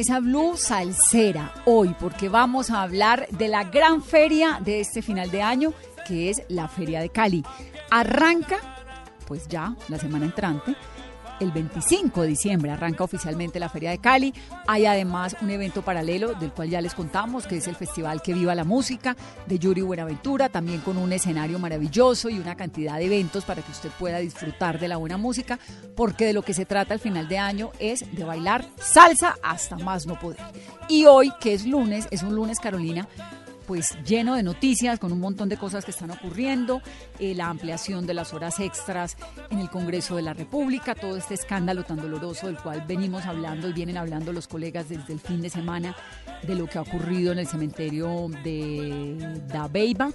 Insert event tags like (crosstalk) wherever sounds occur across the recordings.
Mesa Blue Salsera hoy, porque vamos a hablar de la gran feria de este final de año, que es la Feria de Cali. Arranca, pues ya, la semana entrante. El 25 de diciembre arranca oficialmente la Feria de Cali. Hay además un evento paralelo del cual ya les contamos, que es el Festival Que Viva la Música de Yuri Buenaventura, también con un escenario maravilloso y una cantidad de eventos para que usted pueda disfrutar de la buena música, porque de lo que se trata al final de año es de bailar salsa hasta más no poder. Y hoy, que es lunes, es un lunes, Carolina, pues lleno de noticias, con un montón de cosas que están ocurriendo, eh, la ampliación de las horas extras en el Congreso de la República, todo este escándalo tan doloroso del cual venimos hablando y vienen hablando los colegas desde el fin de semana de lo que ha ocurrido en el cementerio de Dabeiba,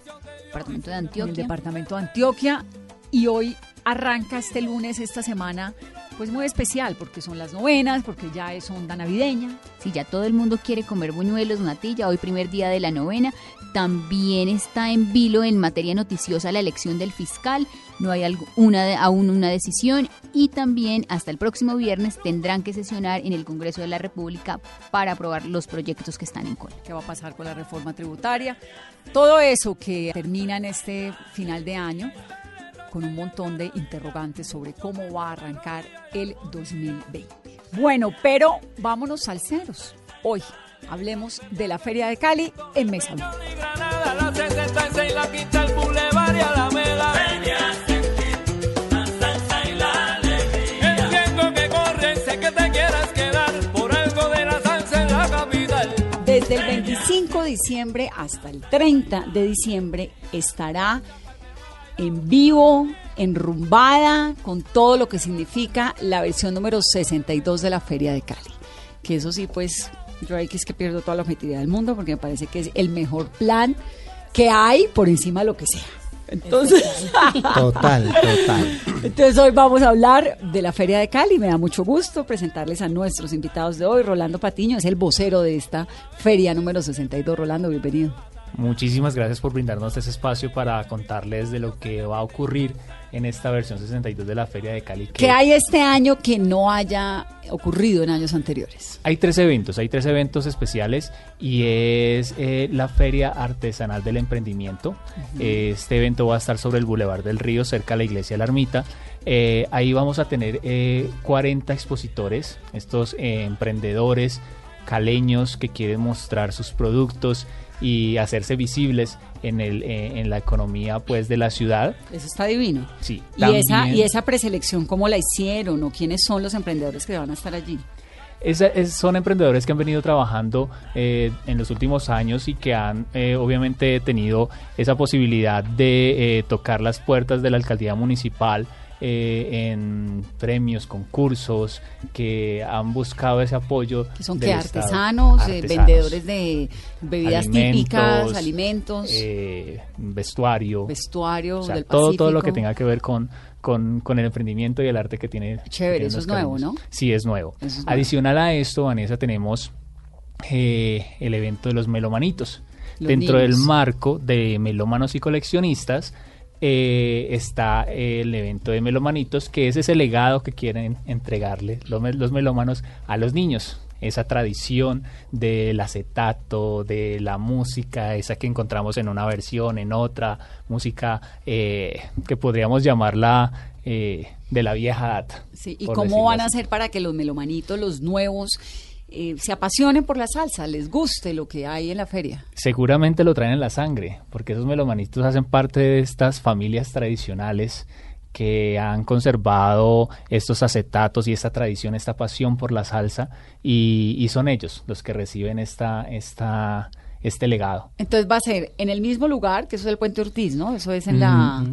departamento de en el Antioquia. departamento de Antioquia, y hoy arranca este lunes, esta semana, pues muy especial, porque son las novenas, porque ya es onda navideña, Si ya todo el mundo quiere comer buñuelos, natilla, hoy primer día de la novena, también está en vilo en materia noticiosa la elección del fiscal, no hay algu- una de- aún una decisión. Y también hasta el próximo viernes tendrán que sesionar en el Congreso de la República para aprobar los proyectos que están en cola. qué va a pasar con la reforma tributaria, todo eso que termina en este final de año con un montón de interrogantes sobre cómo va a arrancar el 2020. Bueno, pero vámonos salseros. Hoy hablemos de la Feria de Cali en Mesa Blue. y Granada, la 66, la quinta, el Boulevard y Alameda. Entiendo que corre, sé que te quieras quedar por algo de la salsa en la capital. Desde el 25 de diciembre hasta el 30 de diciembre estará en vivo, enrumbada, con todo lo que significa la versión número 62 de la Feria de Cali. Que eso sí, pues, yo ahí que es que pierdo toda la objetividad del mundo porque me parece que es el mejor plan que hay por encima de lo que sea. Entonces, Total, total. entonces hoy vamos a hablar de la Feria de Cali. Me da mucho gusto presentarles a nuestros invitados de hoy. Rolando Patiño es el vocero de esta feria número 62. Rolando, bienvenido. Muchísimas gracias por brindarnos este espacio para contarles de lo que va a ocurrir en esta versión 62 de la Feria de Cali. que ¿Qué hay este año que no haya ocurrido en años anteriores? Hay tres eventos, hay tres eventos especiales y es eh, la Feria Artesanal del Emprendimiento. Este evento va a estar sobre el Boulevard del Río, cerca de la iglesia de la Ermita. Eh, ahí vamos a tener eh, 40 expositores, estos eh, emprendedores caleños que quieren mostrar sus productos y hacerse visibles en, el, eh, en la economía pues de la ciudad. Eso está divino. Sí, ¿Y esa, ¿Y esa preselección cómo la hicieron o quiénes son los emprendedores que van a estar allí? Esa- es- son emprendedores que han venido trabajando eh, en los últimos años y que han eh, obviamente tenido esa posibilidad de eh, tocar las puertas de la alcaldía municipal eh, en premios, concursos, que han buscado ese apoyo. Que son que artesanos, eh, Artesanos, vendedores de bebidas típicas, alimentos, eh, vestuario, vestuario o sea, del todo, todo lo que tenga que ver con, con, con el emprendimiento y el arte que tiene. Chévere, eso es nuevo. ¿no? Sí, es nuevo. Eso es nuevo. Adicional a esto, Vanessa, tenemos eh, el evento de los melomanitos. Los Dentro del marco de melómanos y coleccionistas eh, está el evento de melomanitos, que es ese legado que quieren entregarle los, los melómanos a los niños. Esa tradición del acetato, de la música, esa que encontramos en una versión, en otra, música eh, que podríamos llamarla eh, de la vieja data. Sí, ¿Y cómo van a hacer para que los melomanitos, los nuevos, eh, se apasionen por la salsa, les guste lo que hay en la feria? Seguramente lo traen en la sangre, porque esos melomanitos hacen parte de estas familias tradicionales que han conservado estos acetatos y esta tradición, esta pasión por la salsa, y, y son ellos los que reciben esta, esta, este legado. Entonces va a ser en el mismo lugar, que eso es el Puente Ortiz, ¿no? Eso es en la...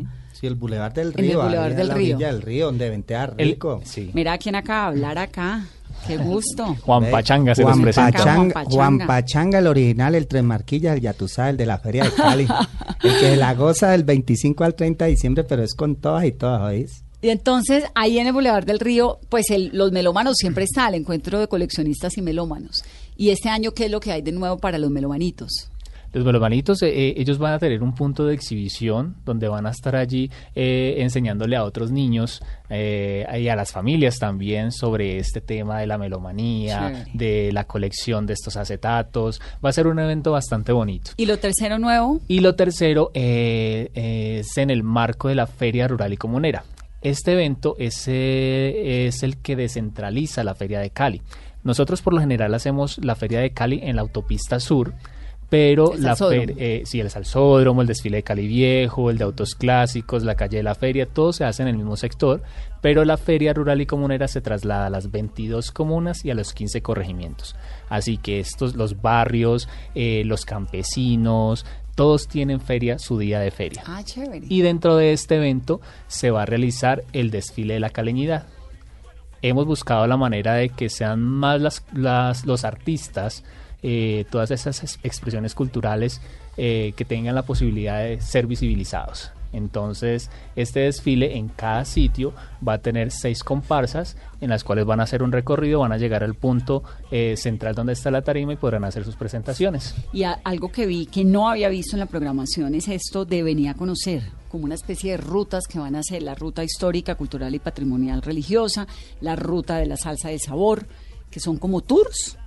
Sí, el Boulevard del En el Río. Boulevard del la Río. orilla del río, donde ventea El- rico. sí. Mira quién acaba de hablar acá. Qué gusto. (laughs) Juan Pachanga se Juan los presenta. Pachanga. Pachanga, Juan Juan Pachanga. El original, el Tres Marquillas, el Yatusá, el de la Feria de Cali. (laughs) el que la goza del 25 al 30 de diciembre, pero es con todas y todas, ¿oís? Y entonces ahí en el Boulevard del Río, pues el- los melómanos siempre (laughs) está, el encuentro de coleccionistas y melómanos. Y este año, ¿qué es lo que hay de nuevo para los melomanitos? Los melomanitos, eh, eh, ellos van a tener un punto de exhibición donde van a estar allí eh, enseñándole a otros niños eh, y a las familias también sobre este tema de la melomanía, de la colección de estos acetatos. Va a ser un evento bastante bonito. Y lo tercero nuevo, Y lo tercero es en el marco de la Feria Rural y Comunera. Este evento es, es el que descentraliza la Feria de Cali. Nosotros por lo general hacemos la Feria de Cali en la autopista sur, pero El la feria, eh, sí, el salsódromo, el desfile de Cali Viejo, el de autos clásicos, la calle de la feria, todo se hace en el mismo sector, pero la feria rural y comunera se traslada a las 22 comunas y a los 15 corregimientos. Así que estos, los barrios, eh, los campesinos, todos tienen feria, su día de feria. ah, chévere. Y dentro de este evento se va a realizar el desfile de la caleñidad. Hemos buscado la manera de que sean más las, las- los artistas, eh, todas esas es- expresiones culturales eh, que tengan la posibilidad de ser visibilizados. Entonces, este desfile en cada sitio va a tener seis comparsas en las cuales van a hacer un recorrido, van a llegar al punto eh, central donde está la tarima y podrán hacer sus presentaciones. Y algo que vi que no había visto en la programación es esto de venir a conocer, como una especie de rutas que van a ser la ruta histórica, cultural y patrimonial religiosa, la ruta de la salsa del sabor, que son como tours,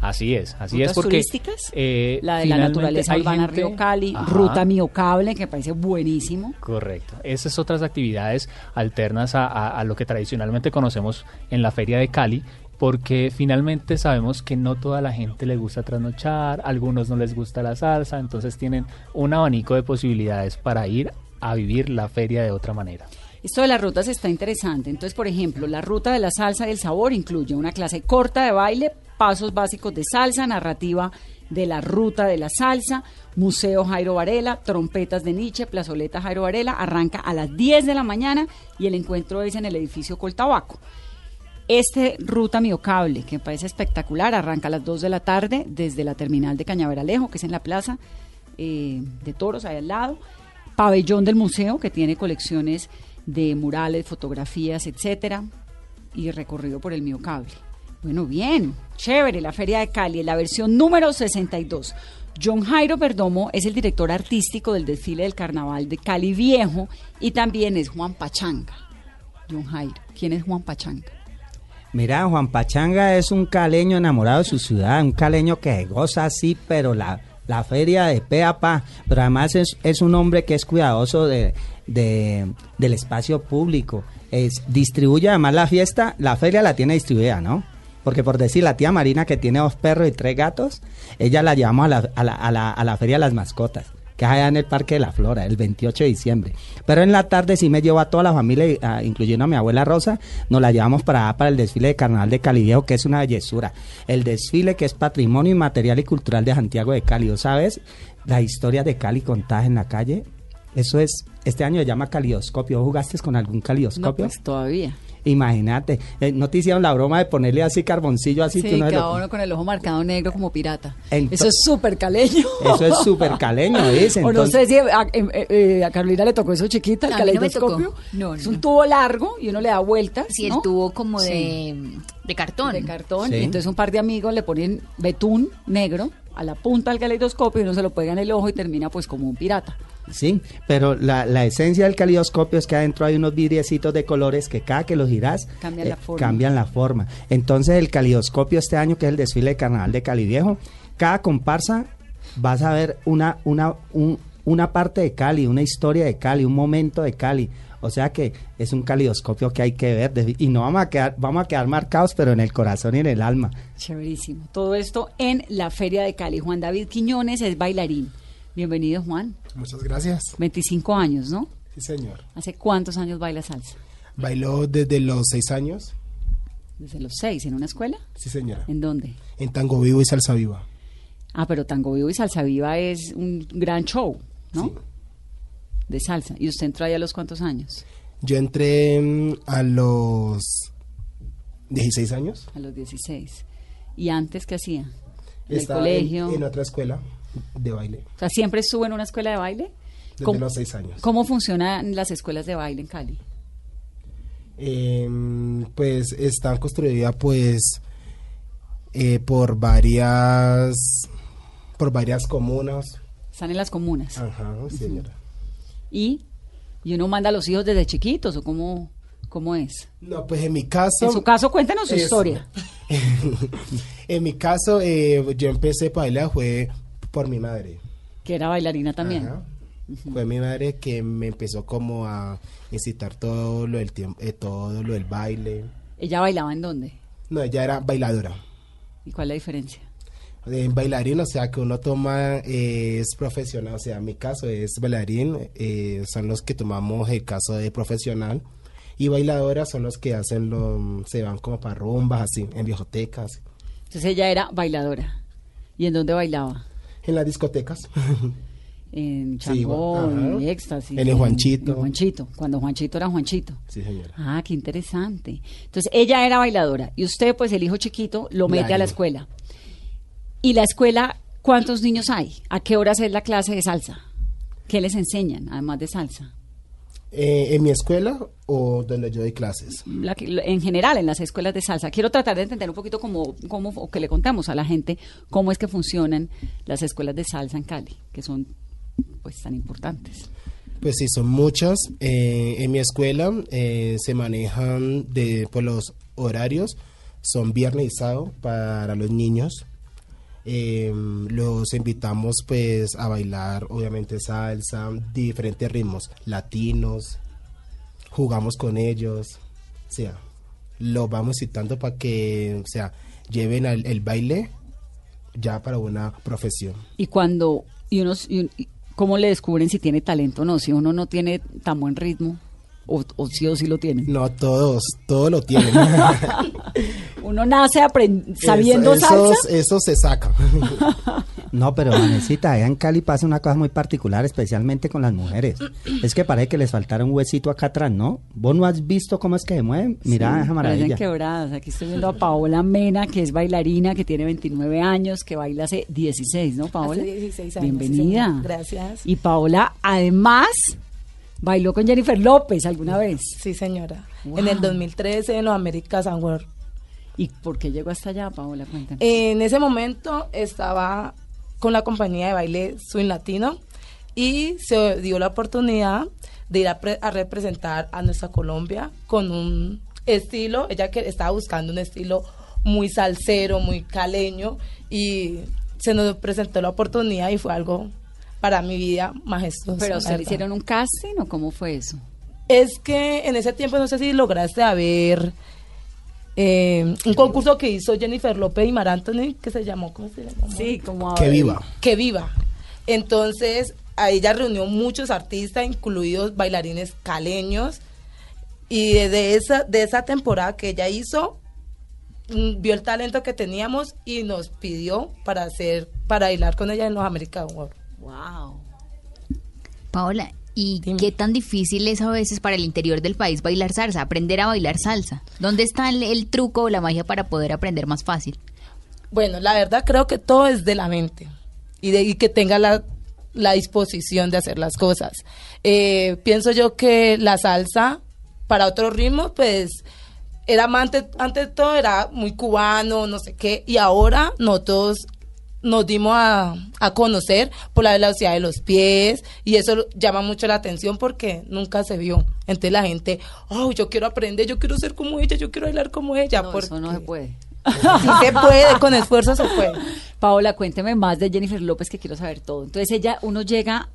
Así es, así rutas es porque turísticas, eh, la de la naturaleza urbana gente- Río Cali, Ajá. ruta Miocable, que me parece buenísimo. Correcto. Esas otras actividades alternas a, a- a lo que tradicionalmente conocemos en la Feria de Cali, porque finalmente sabemos que no toda la gente le gusta trasnochar, algunos no les gusta la salsa, entonces tienen un abanico de posibilidades para ir a vivir la feria de otra manera. Esto de las rutas está interesante. Entonces, por ejemplo, la ruta de la salsa y el sabor incluye una clase corta de baile, pasos básicos de salsa, narrativa de la ruta de la salsa, Museo Jairo Varela, trompetas de Nietzsche, plazoleta Jairo Varela, arranca a las 10 de la mañana y el encuentro es en el edificio Coltabaco. Este ruta miocable, que me parece espectacular, arranca a las 2 de la tarde desde la terminal de Cañaveralejo, que es en la plaza eh, de toros, ahí al lado. Pabellón del museo, que tiene colecciones de murales, fotografías, etcétera, y recorrido por el miocable. Bueno, bien, chévere, la Feria de Cali, la versión número 62. John Jairo Perdomo es el director artístico del desfile del carnaval de Cali Viejo y también es Juan Pachanga. John Jairo, ¿quién es Juan Pachanga? Mira, Juan Pachanga es un caleño enamorado de su ciudad, un caleño que goza así, pero la, la feria de pe a pa. Pero además es, es un hombre que es cuidadoso de, de- del espacio público. Es, distribuye además la fiesta, la feria la tiene distribuida, ¿no? Porque por decir, la tía Marina que tiene dos perros y tres gatos, ella la llevamos a la, a la, a la, a la feria de las mascotas que es allá en el Parque de la Flora, el 28 de diciembre. Pero en la tarde sí me llevo a toda la familia, incluyendo a mi abuela Rosa, nos la llevamos para para el desfile de Carnaval de Cali Viejo, que es una bellezura. El desfile que es patrimonio inmaterial y cultural de Santiago de Cali. ¿Tú ¿Sabes? La historia de Cali contada en la calle. Eso es, este año se llama calidoscopio. ¿Vos jugaste con algún No, calidoscopio? pues todavía. Imagínate, eh, no te hicieron la broma de ponerle así carboncillo así Sí, que uno cada lo- uno con el ojo marcado negro como pirata. Ento- Eso es súper caleño. Eso es súper caleño, ¿ves? (laughs) o no Entonces- sé si a, eh, eh, a Carolina le tocó eso chiquita, el no caleidoscopio. No, es no, un no. tubo largo y uno le da vueltas. Sí, ¿no? el tubo como Sí. de, de cartón. de cartón. Sí. Y entonces un par de amigos le ponen betún negro a la punta del caleidoscopio y uno se lo pega en el ojo y termina pues como un pirata. Sí, pero la, la esencia del calidoscopio es que adentro hay unos vidriecitos de colores que cada que los girás eh, Cambian la forma. cambian la forma. Entonces el calidoscopio este año, que es el desfile de carnaval de Cali Viejo, cada comparsa vas a ver una, una, un- una parte de Cali, una historia de Cali, un momento de Cali. O sea que es un calidoscopio que hay que ver y no vamos a quedar, vamos a quedar marcados, pero en el corazón y en el alma. Chéverísimo. Todo esto en la Feria de Cali. Juan David Quiñones es bailarín. Bienvenido, Juan. Muchas gracias. 25 años, ¿no? Sí, señor. ¿Hace cuántos años baila salsa? Bailó desde los seis años. Desde los seis, ¿en una escuela? Sí, señora. ¿En dónde? En Tango Vivo y Salsa Viva. Ah, pero Tango Vivo y Salsa Viva es un gran show, ¿no? Sí. De salsa. ¿Y usted entró ahí a los cuántos años? Yo entré mm, a los 16 años. A los 16. ¿Y antes qué hacía? ¿En el colegio? En, en otra escuela de baile. O sea, ¿siempre estuvo en una escuela de baile? Desde ¿Cómo- los seis años. ¿Cómo funcionan las escuelas de baile en Cali? Em, pues están construidas pues eh, por varias por varias comunas. Están en las comunas. Ajá, señora. ¿Y? ¿Y uno manda a los hijos desde chiquitos o cómo, cómo es? No, pues en mi caso. En su caso, cuéntenos su historia. (laughs) en mi caso, eh, yo empecé a bailar fue por mi madre. Que era bailarina también. Ajá. Fue mi madre que me empezó como a incitar todo lo del tiempo, eh, todo lo del baile. ¿Ella bailaba en dónde? No, ella era bailadora. ¿Y cuál es la diferencia? En bailarín, o sea, que uno toma, eh, es profesional, o sea, en mi caso es bailarín, eh, son los que tomamos el caso de profesional, y bailadoras son los que hacen, lo, se van como para rumbas, así, en bibliotecas, Entonces ella era bailadora. ¿Y en dónde bailaba? en las discotecas. (laughs) En Sí, ajá. en Éxtasis. En el Juanchito. en Juanchito, cuando Juanchito era Juanchito. sí, señora. Ah, qué interesante. Entonces, ella era bailadora y usted, pues el hijo chiquito, lo mete a la escuela. ¿Y la escuela, cuántos niños hay? ¿A qué horas es la clase de salsa? ¿Qué les enseñan, además de salsa? Eh, ¿En mi escuela o donde yo doy clases? La que- en general, en las escuelas de salsa. Quiero tratar de entender un poquito cómo, cómo, o que le contamos a la gente cómo es que funcionan las escuelas de salsa en Cali, que son pues tan importantes. Pues sí, son muchas. Eh, en mi escuela eh, se manejan de, por los horarios, son viernes y sábado para los niños. Eh, los invitamos pues a bailar, obviamente salsa, diferentes ritmos, latinos, jugamos con ellos, o sea, los vamos citando para que, o sea, lleven al- el baile ya para una profesión. Y cuando, y unos, y ¿cómo le descubren si tiene talento o no? Si uno no tiene tan buen ritmo, o, o sí o sí lo tiene. No todos, todos lo tienen. (laughs) Uno nace sabiendo Eso- salsa. Eso se saca. (laughs) No, pero Vanesita, allá en Cali pasa una cosa muy particular, especialmente con las mujeres. Es que parece que les faltara un huesito acá atrás, ¿no? ¿Vos no has visto cómo es que se mueven? Mira Sí, esa maravilla. quebradas. Aquí estoy viendo a Paola Mena, que es bailarina, que tiene 29 años, que baila hace 16, ¿no, Paola? Hace 16 años, sí, Bienvenida. señor. Gracias. Y Paola, además, bailó con Jennifer López alguna vez. Sí, señora. Wow. En el 2013 en los Americas Award. ¿Y por qué llegó hasta allá, Paola? Cuéntanos. En ese momento estaba con la compañía de baile Swing Latino y se dio la oportunidad de ir a, pre- a representar a nuestra Colombia con un estilo, ella que estaba buscando un estilo muy salsero, muy caleño y se nos presentó la oportunidad y fue algo para mi vida majestuoso. ¿Pero se le hicieron un casting o cómo fue eso? Es que en ese tiempo no sé si lograste ver eh, un concurso que hizo Jennifer López y Mar Anthony que se llamó, ¿cómo se llamó? Sí, como... Que viva. Que viva. Entonces, a ella reunió muchos artistas, incluidos bailarines caleños. Y de esa, de esa temporada que ella hizo, mm, vio el talento que teníamos y nos pidió para hacer, para bailar con ella en los American Awards. Wow. Paola, ¿y Dime. qué tan difícil es a veces para el interior del país bailar salsa, aprender a bailar salsa? ¿Dónde está el, el truco o la magia para poder aprender más fácil? Bueno, la verdad creo que todo es de la mente y de y que tenga la, la disposición de hacer las cosas. Eh, pienso yo que la salsa para otros ritmos, pues era más antes, antes de todo era muy cubano, no sé qué, y ahora nosotros nos dimos a, a conocer por la velocidad de los pies y eso llama mucho la atención porque nunca se vio. Entonces la gente, oh, yo quiero aprender, yo quiero ser como ella, yo quiero bailar como ella. No, porque eso no se puede. Sí se puede, con esfuerzo se puede. (laughs) Paola, cuénteme más de Jennifer López que quiero saber todo. Entonces ella, uno llega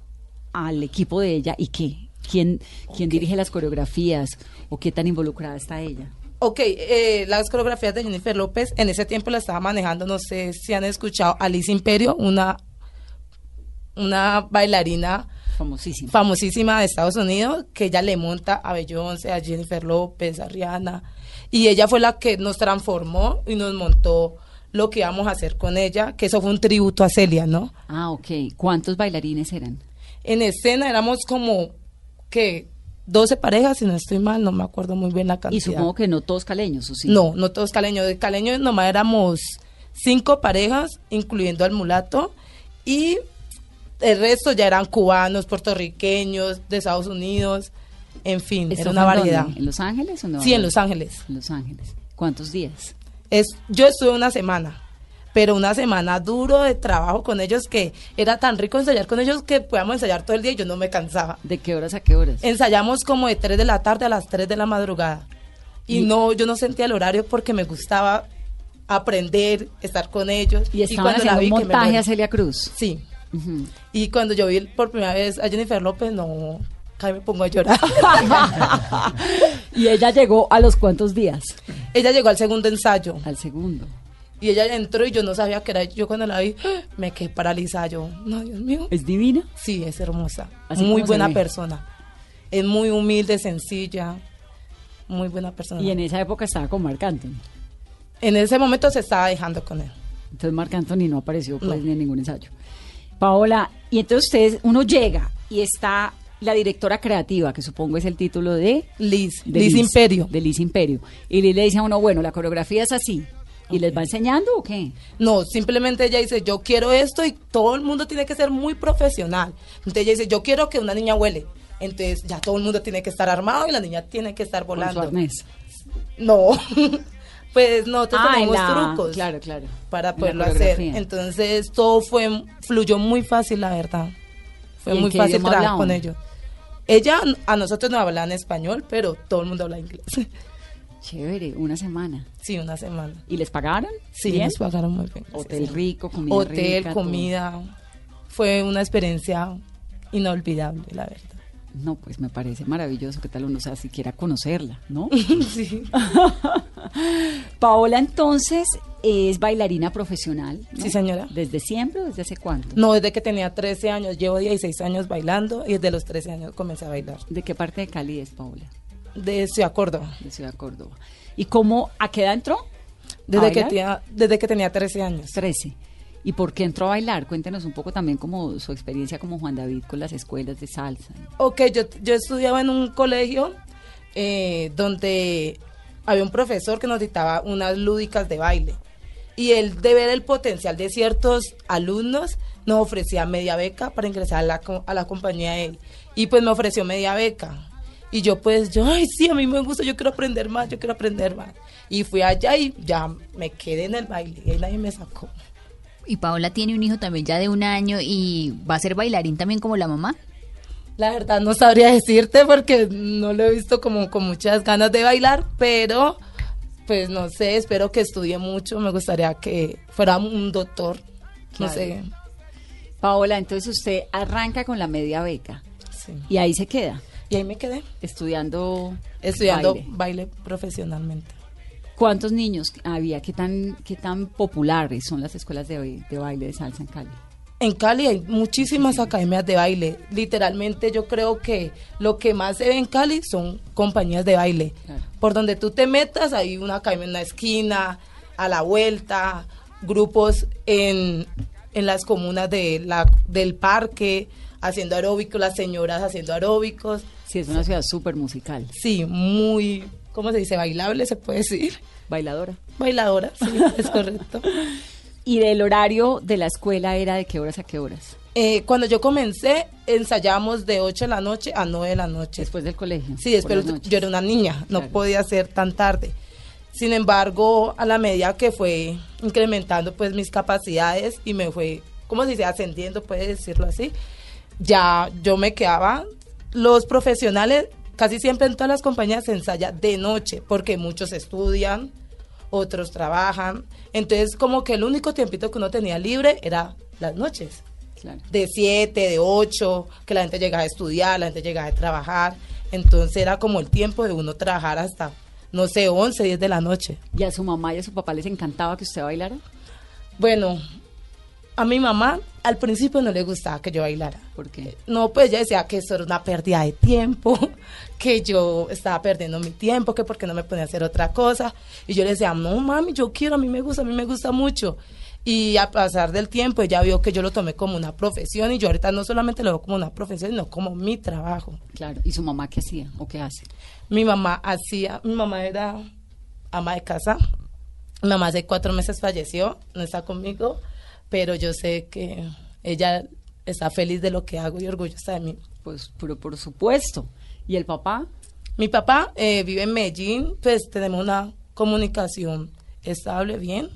al equipo de ella y qué, quién, quién dirige las coreografías o qué tan involucrada está ella. Ok, eh, las coreografías de Jennifer López en ese tiempo la estaba manejando, no sé si han escuchado, Alice Imperio, una, una bailarina Famosísima. famosísima de Estados Unidos, que ella le monta a Beyoncé, a Jennifer López, a Rihanna, y ella fue la que nos transformó y nos montó lo que íbamos a hacer con ella, que eso fue un tributo a Celia, ¿no? Ah, ok. ¿Cuántos bailarines eran? En escena éramos como, que 12 parejas, si no estoy mal, no me acuerdo muy bien la cantidad. Y supongo que no todos caleños, ¿o sí? No, no todos caleños. De caleños nomás éramos cinco parejas, incluyendo al mulato, y el resto ya eran cubanos, puertorriqueños, de Estados Unidos, en fin, ¿Esto era una dónde? variedad. ¿En Los Ángeles o no? Sí, en Los Ángeles. En Los Ángeles. ¿Cuántos días? Es, yo estuve una semana, pero una semana duro de trabajo con ellos que era tan rico ensayar con ellos que podíamos ensayar todo el día y yo no me cansaba. ¿De qué horas a qué horas? Ensayamos como de 3 de la tarde a las 3 de la madrugada. Y, Y- no, yo no sentía el horario porque me gustaba aprender, estar con ellos. Y estaban cuando la un vi que me montaje a Celia Cruz. Sí. Y cuando yo vi por primera vez a Jennifer López, no, casi me pongo a llorar. (laughs) y ella llegó a los cuántos días? ella llegó al segundo ensayo Al segundo. Y ella entró y yo no sabía que era yo cuando la vi, (gasps) me quedé paralizada. Yo, no, Dios mío. ¿Es divina? Sí, es hermosa. Así muy buena persona. Es muy humilde, sencilla. Muy buena persona. Y en esa época estaba con Marc Anthony. En ese momento se estaba dejando con él. Entonces Marc Anthony no apareció pues, No. ni en ningún ensayo. Paola, y entonces ustedes, uno llega y está la directora creativa, que supongo es el título de... Liz, de Liz, Imperio. De Liz Imperio. Y Liz le dice a uno, bueno, la coreografía es así. ¿Y les va enseñando o qué? No, simplemente ella dice, yo quiero esto y todo el mundo tiene que ser muy profesional. Entonces ella dice, yo quiero que una niña huele. Entonces ya todo el mundo tiene que estar armado y la niña tiene que estar Con su volando. arnés. No, (laughs) pues nosotros en tenemos la- trucos Claro, claro. para poderlo hacer. Entonces todo fue, fluyó muy fácil, la verdad. Fue ¿Y en muy fácil trabajar con ellos. Ella a nosotros nos habla en español, pero todo el mundo habla inglés. (laughs) Chévere, una semana. Sí, una semana. ¿Y les pagaron? Sí, ¿Bien? nos pagaron muy bien. Hotel Sí. rico, comida Hotel, rica, todo. comida. Fue una experiencia inolvidable, la verdad. No, pues me parece maravilloso que tal uno sea siquiera conocerla, ¿no? (laughs) sí. (laughs) Paola entonces es bailarina profesional. ¿no? Sí, señora. ¿Desde siempre o desde hace cuánto? No, desde que tenía 13 años, llevo 16 años bailando y desde los 13 años comencé a bailar. ¿De qué parte de Cali es Paola? De Ciudad Córdoba. De Ciudad Córdoba. ¿Y cómo, a qué edad entró? Desde ¿A que, tenía, desde que tenía 13 años. 13. ¿Y por qué entró a bailar? Cuéntenos un poco también como su experiencia como Juan David con las escuelas de salsa. Ok, yo, yo estudiaba en un colegio eh, donde había un profesor que nos dictaba unas lúdicas de baile. Y él, de ver el potencial de ciertos alumnos, nos ofrecía media beca para ingresar a la, a la compañía de él. Y pues me ofreció media beca. Y yo pues, yo, ay, sí, a mí me gusta, yo quiero aprender más, yo quiero aprender más. Y fui allá y ya me quedé en el baile y ahí nadie me sacó. Y Paola tiene un hijo también ya de un año y va a ser bailarín también como la mamá. La verdad no sabría decirte porque no lo he visto como con muchas ganas de bailar, pero pues no sé, espero que estudie mucho, me gustaría que fuera un doctor, no Claro. sé. Paola, entonces usted arranca con la media beca sí. y ahí se queda, Y ahí me quedé, estudiando estudiando baile. baile, profesionalmente. ¿Cuántos niños había? ¿Qué tan, qué tan populares son las escuelas de, de baile de salsa en Cali? En Cali hay muchísimas academias de baile. Literalmente yo creo que lo que más se ve en Cali son compañías de baile. Claro. Por donde tú te metas hay una academia en una esquina, a la vuelta, grupos en, en las comunas de la, del parque haciendo aeróbicos, las señoras haciendo aeróbicos. Sí, es una ciudad súper musical. Sí, muy, ¿cómo se dice? Bailable se puede decir. Bailadora. Bailadora, sí, (laughs) es correcto. ¿Y del horario de la escuela era de qué horas a qué horas? Eh, cuando yo comencé, ensayamos de 8 de la noche a 9 de la noche. Después del colegio. Sí, después yo era una niña, no podía ser tan tarde. Sin embargo, a la medida que fue incrementando pues mis capacidades y me fue, ¿cómo se dice? Ascendiendo, puede decirlo así, ya yo me quedaba. Los profesionales, casi siempre en todas las compañías se ensaya de noche, porque muchos estudian, otros trabajan. Entonces, como que el único tiempito que uno tenía libre era las noches Claro. de 7, de 8, que la gente llegaba a estudiar, la gente llegaba a trabajar. Entonces era como el tiempo de uno trabajar hasta, no sé, 11, 10 de la noche. ¿Y a su mamá y a su papá les encantaba que usted bailara? Bueno, a mi mamá al principio no le gustaba que yo bailara. ¿Por qué? No, pues ella decía que eso era una pérdida de tiempo, (laughs) que yo estaba perdiendo mi tiempo, que porque no me ponía a hacer otra cosa. Y yo le decía, no mami, yo quiero, a mí me gusta, a mí me gusta mucho. Y a pasar del tiempo ella vio que yo lo tomé como una profesión y yo ahorita no solamente lo veo como una profesión, sino como mi trabajo. Claro. ¿Y su mamá qué hacía o qué hace? Mi mamá hacía, mi mamá era ama de casa. Mi mamá hace cuatro meses falleció, no está conmigo, pero yo sé que ella está feliz de lo que hago y orgullosa de mí. Pues, pero por supuesto. ¿Y el papá? Mi papá eh, vive en Medellín, pues tenemos una comunicación estable, bien,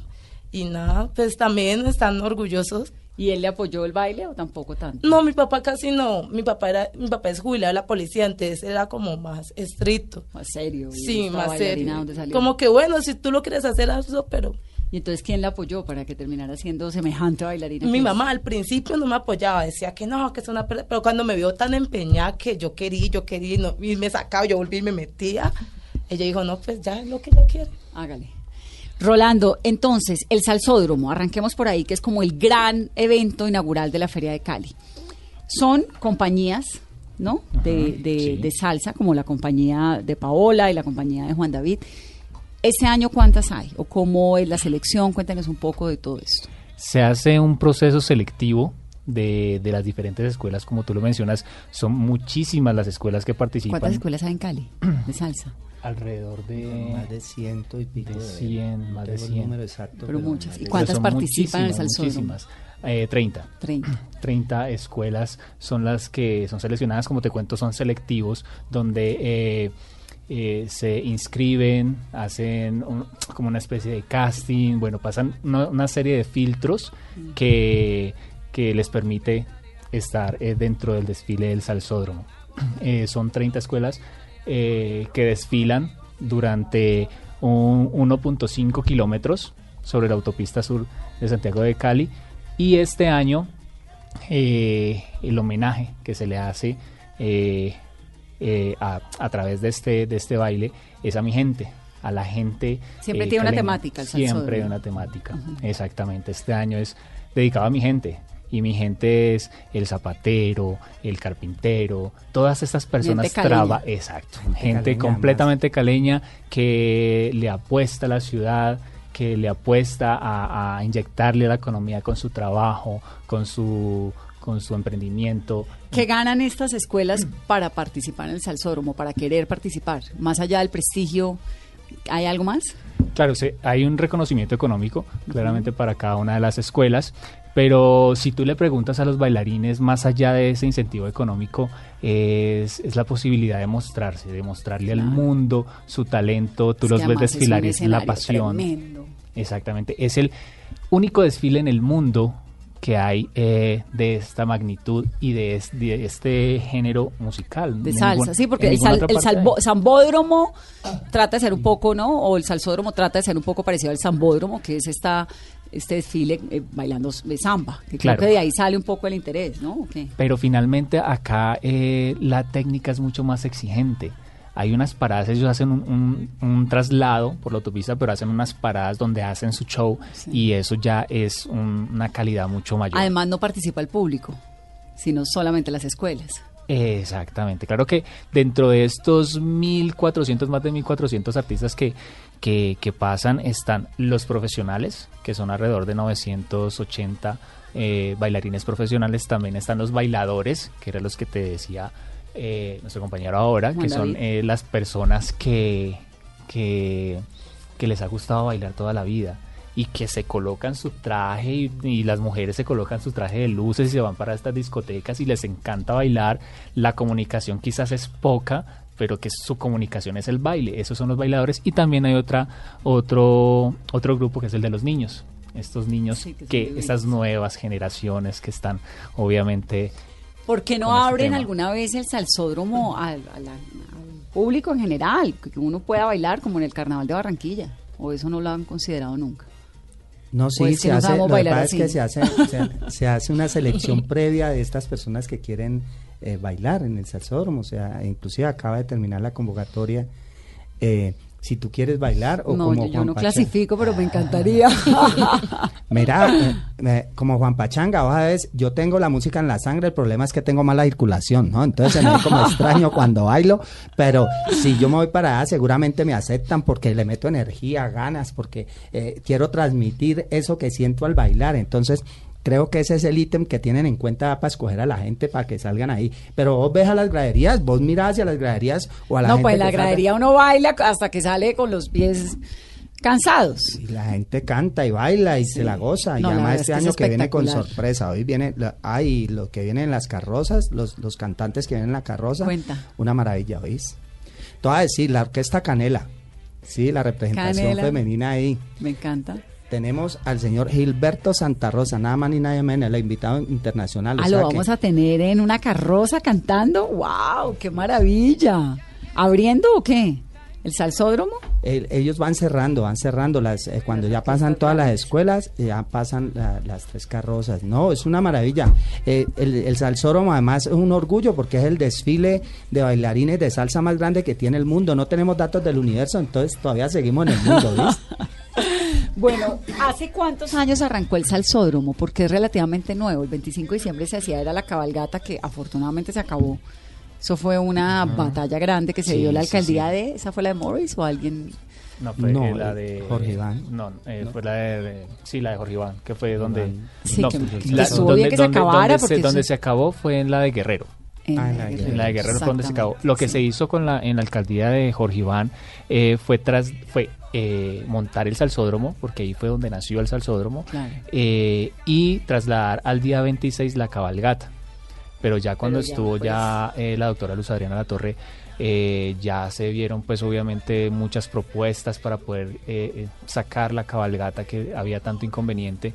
y nada, pues también están orgullosos. ¿Y él le apoyó el baile o tampoco tanto? No, mi papá casi no, mi papá era, mi papá es jubilado de la policía, entonces era como más estricto. Más serio. ¿Y Sí, más serio. Como que bueno, si tú lo quieres hacer, hazlo, pero ¿Y entonces quién le apoyó para que terminara siendo semejante bailarina? Mi mamá al principio no me apoyaba, decía que no, que es una pérdida, pero cuando me vio tan empeñada que yo quería, yo quería, y, no- y me sacaba, yo volví y me metía, ella dijo, no, pues ya es lo que ella quiere. Hágale. Rolando, entonces, el Salsódromo, arranquemos por ahí, que es como el gran evento inaugural de la Feria de Cali. Son compañías, ¿no? De, de- sí. de salsa, como la compañía de Paola y la compañía de Juan David. ¿Este año cuántas hay? ¿O cómo es la selección? Cuéntanos un poco de todo esto. Se hace un proceso selectivo de, de las diferentes escuelas, como tú lo mencionas, son muchísimas las escuelas que participan. ¿Cuántas escuelas hay en Cali de salsa? Alrededor de... Más de ciento y pico. de de- 100, más de 100. número exacto, Pero muchas. ¿Y de- cuántas participan en el muchísimas, Salsódromo? muchísimas. Eh, 30. 30. 30 escuelas son las que son seleccionadas, como te cuento, son selectivos, donde eh, eh, se inscriben, hacen como una especie de casting, bueno, pasan una, serie de filtros que, que les permite estar eh, dentro del desfile del salsódromo. (clears throat) Eh, son 30 escuelas que desfilan durante un 1.5 kilómetros sobre la autopista sur de Santiago de Cali y este año el homenaje que se le hace eh, eh, a, a través de este, de este baile es a mi gente, a la gente. Siempre eh, tiene una temática el Siempre hay una temática, exactamente. Este año es dedicado a mi gente. Y mi gente es el zapatero, el carpintero, todas estas personas caleña. traba, exacto, gente caleña, completamente caleña que le apuesta a la ciudad, que le apuesta a, a inyectarle a la economía con su trabajo, con su con su emprendimiento. ¿Qué ganan estas escuelas para participar en el Salsódromo, para querer participar? Más allá del prestigio, ¿hay algo más? Claro, hay un reconocimiento económico, claramente para cada una de las escuelas, pero si tú le preguntas a los bailarines, más allá de ese incentivo económico, es, es la posibilidad de mostrarse, de mostrarle al Claro. mundo su talento, tú Es los ves desfilar y es la pasión. tremendo. Exactamente, es el único desfile en el mundo que hay eh, de esta magnitud y de, es- de este género musical. De Ningún- salsa, sí, porque el, sal- el hay. zambódromo trata de ser un poco, ¿no? O el salsódromo trata de ser un poco parecido al zambódromo, que es esta este desfile eh, bailando de samba. Que Claro. creo que de ahí sale un poco el interés, ¿no? ¿O qué? Pero finalmente acá eh, la técnica es mucho más exigente. Hay unas paradas, ellos hacen un, un- un traslado por la autopista, pero hacen unas paradas donde hacen su show Sí. y eso ya es un- una calidad mucho mayor. Además no participa el público, sino solamente las escuelas. Exactamente, claro que dentro de estos 1.400, más de 1.400 artistas que, que, que pasan están los profesionales, que son alrededor de 980 eh, bailarines profesionales, también están los bailadores, que eran los que te decía eh, nuestro compañero ahora, Juan que son eh, las personas que, que, que les ha gustado bailar toda la vida y que se colocan su traje y, y las mujeres se colocan su traje de luces y se van para estas discotecas y les encanta bailar. La comunicación quizás es poca, pero que su comunicación es el baile. Esos son los bailadores y también hay otra otro otro grupo que es el de los niños. Estos niños Sí, que estas nuevas generaciones que están obviamente ¿Por qué no este abren alguna vez el salsódromo al, público en general? Que uno pueda bailar como en el Carnaval de Barranquilla. ¿O eso no lo han considerado nunca? No, sí, se hace, lo que pasa es que se hace, se, (laughs) se hace una selección previa de estas personas que quieren eh, bailar en el salsódromo, o sea, inclusive acaba de terminar la convocatoria, eh, si tú quieres bailar o No, como yo, yo Juan no Pachanga. clasifico, pero me encantaría. (laughs) Mira, eh, eh, como Juan Pachanga, vos sabes, yo tengo la música en la sangre, el problema es que tengo mala circulación, ¿no? Entonces se me ve como (laughs) extraño cuando bailo, pero si yo me voy para allá, seguramente me aceptan porque le meto energía, ganas, porque eh, quiero transmitir eso que siento al bailar. Entonces, creo que ese es el ítem que tienen en cuenta para escoger a la gente para que salgan ahí. Pero vos ves a las graderías, vos mirás hacia las graderías o a la no, gente pues en la salga. gradería uno baila hasta que sale con los pies cansados. Y la gente canta y baila y se la goza. No, y además este es año que viene con sorpresa. Hoy viene, la- ay, lo que viene en las carrozas, los, los cantantes que vienen en la carroza. Cuenta. Una maravilla, ¿oís? Te voy a decir, la orquesta Canela. Sí, la representación Canela. femenina ahí. Me encanta. Tenemos al señor Gilberto Santa Rosa, nada más ni nadie menos, el invitado internacional. Ah, lo que- vamos a tener en una carroza cantando. ¡Wow! ¡Qué maravilla! ¿Abriendo o qué? ¿El salsódromo? El- ellos van cerrando, van cerrando las eh, cuando ya pasan todas las escuelas, ya pasan la- las tres carrozas. No, es una maravilla. Eh, el, el salsódromo además es un orgullo porque es el desfile de bailarines de salsa más grande que tiene el mundo. No tenemos datos del universo, entonces todavía seguimos en el mundo, ¿ves? (laughs) Bueno, ¿hace cuántos años arrancó el salsódromo? Porque es relativamente nuevo. El 25 de diciembre se hacía, era la cabalgata que afortunadamente se acabó. Eso fue una batalla grande que se Sí, dio la alcaldía sí. de... ¿Esa fue la de Morris o alguien...? No, fue No, la de Jorge Iván. No, eh, fue la de, de- sí, la de Jorge Iván, que fue donde Sí, no, que- que la- estuvo donde, bien que se donde- acabara, donde porque se, donde se acabó fue en la de Guerrero. En Ah, en la de En la de Guerrero fue donde se acabó. Lo que sí. se hizo con la en la alcaldía de Jorge Iván eh, fue tras fue eh, montar el salsódromo, porque ahí fue donde nació el salsódromo, Claro. eh, y trasladar al día 26 la cabalgata. Pero ya cuando Pero ya, estuvo pues. ya eh, la doctora Luz Adriana La Torre, eh, ya se vieron pues obviamente muchas propuestas para poder sacar la cabalgata que había tanto inconveniente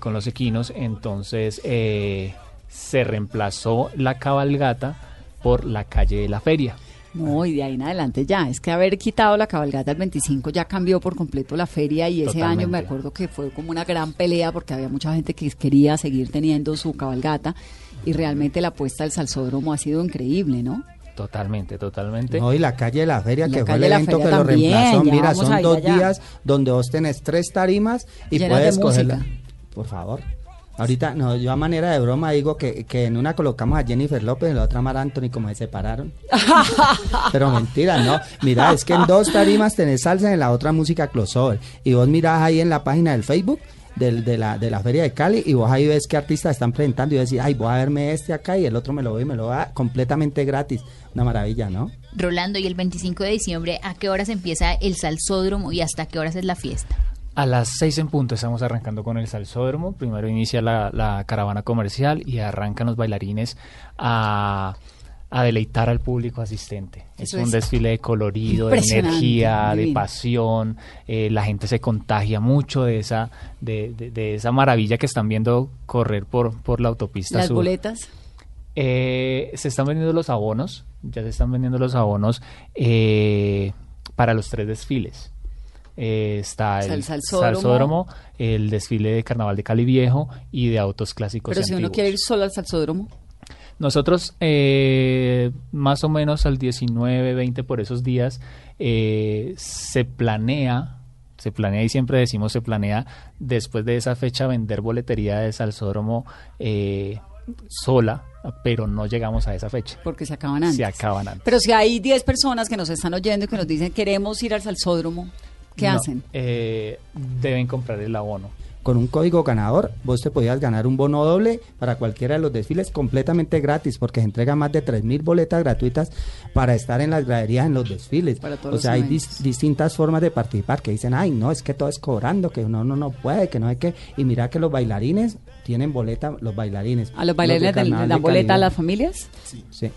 con los equinos, entonces eh, se reemplazó la cabalgata por la calle de la feria. No, y de ahí en adelante ya. Es que haber quitado la cabalgata el 25 ya cambió por completo la feria y ese Totalmente. año me acuerdo que fue como una gran pelea porque había mucha gente que quería seguir teniendo su cabalgata y realmente la apuesta del salsódromo ha sido increíble, ¿no? Totalmente, totalmente. No, y la calle de la feria, La que fue el evento que lo reemplazó. Mira, son dos allá. días donde vos tenés tres tarimas y Llenas puedes coger música. Por favor. Ahorita, no, yo a manera de broma digo que, que en una colocamos a Jennifer López y en la otra a Mar Anthony como se separaron. (laughs) Pero mentira, no. Mira, es que en dos tarimas tenés salsa y en la otra música crossover. Y vos mirás ahí en la página del Facebook del- de, la, de la Feria de Cali y vos ahí ves qué artistas están presentando y decís, ay, voy a verme este acá y el otro me lo voy y me lo va completamente gratis. Una maravilla, ¿no? Rolando, y el 25 de diciembre, ¿a qué horas empieza el salsódromo y hasta qué horas es la fiesta? A las seis en punto estamos arrancando con el salsódromo. Primero inicia la, la caravana comercial y arrancan los bailarines a, a deleitar al público asistente. Eso es un es desfile de colorido, de energía, de pasión. Eh, la gente se contagia mucho de esa, de, de- de esa maravilla que están viendo correr por, por la autopista Las sur. boletas. Eh, se están vendiendo los abonos, ya se están vendiendo los abonos eh, para los tres desfiles. Eh, está el salsódromo. salsódromo, el desfile de Carnaval de Cali Viejo y de autos clásicos. Pero y si uno quiere ir solo al salsódromo, Nosotros eh, más o menos al 19, 20 por esos días eh, se planea, se planea y siempre decimos se planea después de esa fecha vender boletería de Salsódromo eh, sola, pero no llegamos a esa fecha. porque se acaban antes. Se acaban antes. Pero si hay 10 personas que nos están oyendo y que nos dicen queremos ir al salsódromo, ¿qué No, hacen? eh, deben comprar el abono. con un código ganador, vos te podías ganar un bono doble para cualquiera de los desfiles completamente gratis, porque se entregan más de 3.000 boletas gratuitas para estar en las graderías en los desfiles. Para todos o los sea, hay dis- distintas formas de participar que dicen, ay, no, es que todo es cobrando, que uno no, no puede, que no hay que... Y mira que los bailarines tienen boleta, los bailarines. ¿A los bailarines de le dan de boleta a las familias? Sí.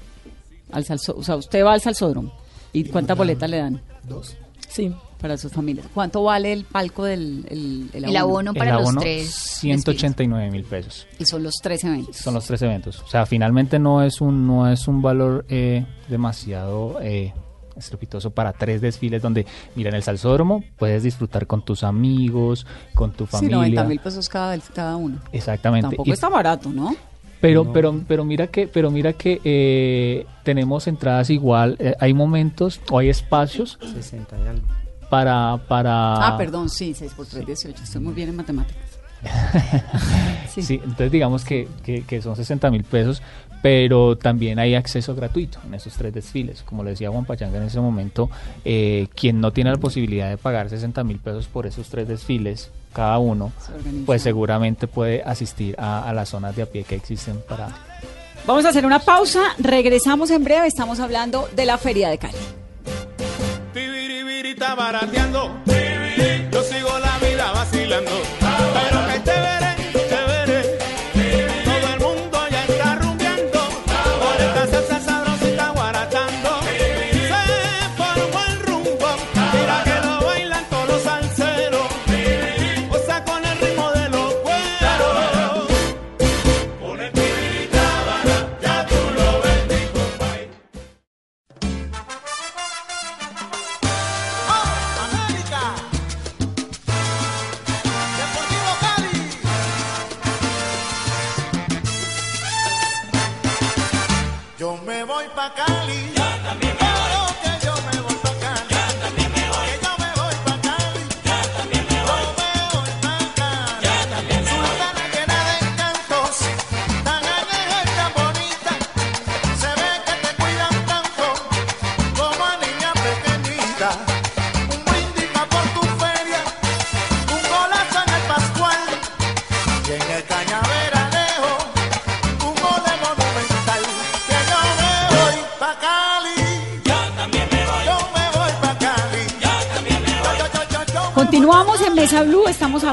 Al salsó- o sea, usted va al salsódromo. ¿Y cuántas boletas le dan Dos. Sí. Para sus familias? ¿Cuánto vale el palco del el, el El abono para el los abono, tres. 189 mil pesos. Y son los tres eventos. Son los tres eventos. O sea, finalmente no es un, no es un valor eh, demasiado eh, estrepitoso para tres desfiles donde, mira, en el salsódromo puedes disfrutar con tus amigos, con tu Sí, familia. 90 mil pesos cada, cada uno. Exactamente. Tampoco Y está barato, ¿no? Pero, No. pero, pero mira que, pero mira que eh, tenemos entradas igual. eh, hay momentos o hay espacios 60 y algo. Para, para. Ah, perdón, sí, 6 por 3, 18. Estoy muy bien en matemáticas. (laughs) Sí. Sí, entonces digamos que, que, que son 60 mil pesos, pero también hay acceso gratuito en esos tres desfiles. Como le decía Juan Pachanga en ese momento, eh, quien no tiene la posibilidad de pagar 60 mil pesos por esos tres desfiles, cada uno, Se pues seguramente puede asistir a, a las zonas de a pie que existen para... Vamos a hacer una pausa, regresamos en breve, estamos hablando de la Feria de Cali. Barateando. Yo sigo la vida vacilando.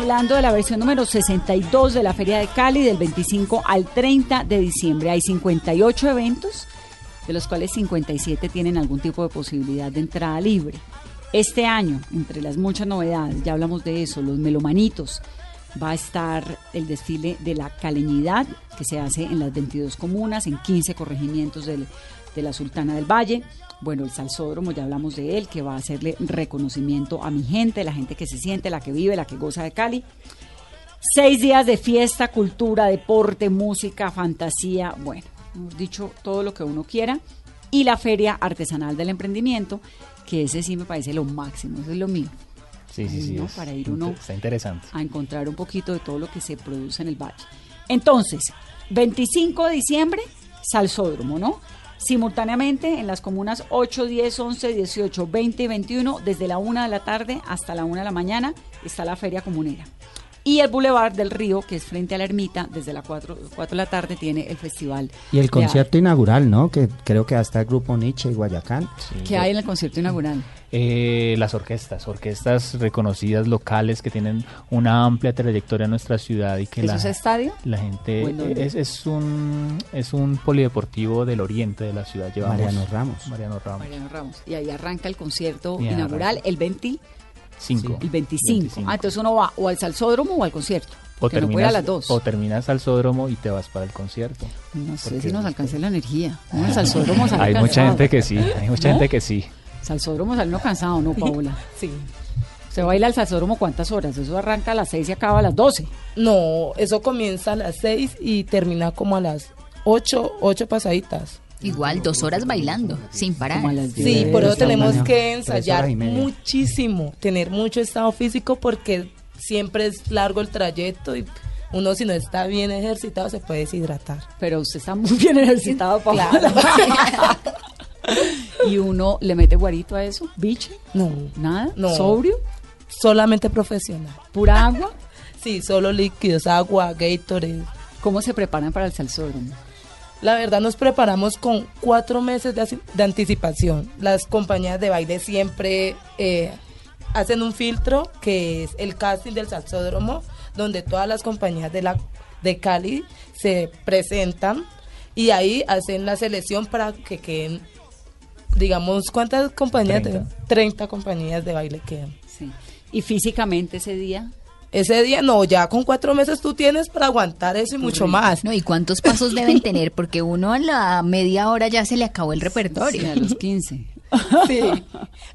Hablando de la versión número 62 de la Feria de Cali del 25 al 30 de diciembre. Hay 58 eventos, de los cuales 57 tienen algún tipo de posibilidad de entrada libre. Este año, entre las muchas novedades, ya hablamos de eso, los melomanitos, va a estar el desfile de la caleñidad que se hace en las 22 comunas, en 15 corregimientos del- de la Sultana del Valle. Bueno, el salsódromo, ya hablamos de él, que va a hacerle reconocimiento a mi gente, la gente que se siente, la que vive, la que goza de Cali. Seis días de fiesta, cultura, deporte, música, fantasía, bueno, hemos dicho todo lo que uno quiera. Y la Feria Artesanal del Emprendimiento, que ese sí me parece lo máximo, eso es lo mío. Sí, sí, sí. no, para ir uno Está interesante. a encontrar un poquito de todo lo que se produce en el valle. Entonces, 25 de diciembre, Salsódromo, ¿no? Simultáneamente en las comunas 8, 10, 11, 18, 20 y 21, desde la 1 de la tarde hasta la 1 de la mañana, está la feria comunera. Y el Boulevard del Río, que es frente a la ermita, desde las 4, 4 de la tarde tiene el festival. Y el concierto inaugural, ¿no? Que creo que hasta el grupo Nietzsche y Guayacán. ¿Qué hay en el concierto inaugural? Eh, las orquestas, orquestas reconocidas locales que tienen una amplia trayectoria en nuestra ciudad y que ¿Eso la, es estadio? la gente es, es un es un polideportivo del oriente de la ciudad. Llevamos Mariano Ramos. Mariano Ramos. Mariano Ramos. Y ahí arranca el concierto Y inaugural arranca. el 20, Cinco. el 25. 25. Ah, entonces uno va o al salsódromo o al concierto. o que no puede a terminas, las dos. o terminas al sódromo y te vas para el concierto. No sé si nos alcance la energía. ¿no? El salsódromo (laughs) sale Hay mucha cansado. gente que sí, hay mucha ¿No? gente que sí. Salsódromo sale uno cansado, ¿no, Paola? (laughs) Sí. ¿Se baila al salsódromo cuántas horas? Eso arranca a las 6 y acaba a las 12. No, eso comienza a las 6 y termina como a las 8, 8 pasaditas. Igual, dos horas bailando, sin parar. Sí, 10. por eso tenemos que ensayar muchísimo, tener mucho estado físico porque siempre es largo el trayecto y uno si no está bien ejercitado se puede deshidratar. Pero usted está muy bien ejercitado, Paola. Claro. (laughs) y uno le mete guarito a eso, biche, No, nada, No. sobrio, solamente profesional. pura agua. Sí, solo líquidos, agua, Gatorade. ¿Cómo se preparan para el salsódromo? La verdad nos preparamos con cuatro meses de, de anticipación. Las compañías de baile siempre eh, hacen un filtro que es el casting del salsódromo, donde todas las compañías de, la, de Cali se presentan y ahí hacen la selección para que queden, digamos, ¿cuántas compañías? de- 30. 30 compañías de baile quedan. Sí. Y físicamente ese día, Ese día no, ya con cuatro meses tú tienes para aguantar eso y mucho más. No, ¿y cuántos pasos deben tener? Porque uno a la media hora ya se le acabó el repertorio. sí, a los 15. (laughs) Sí.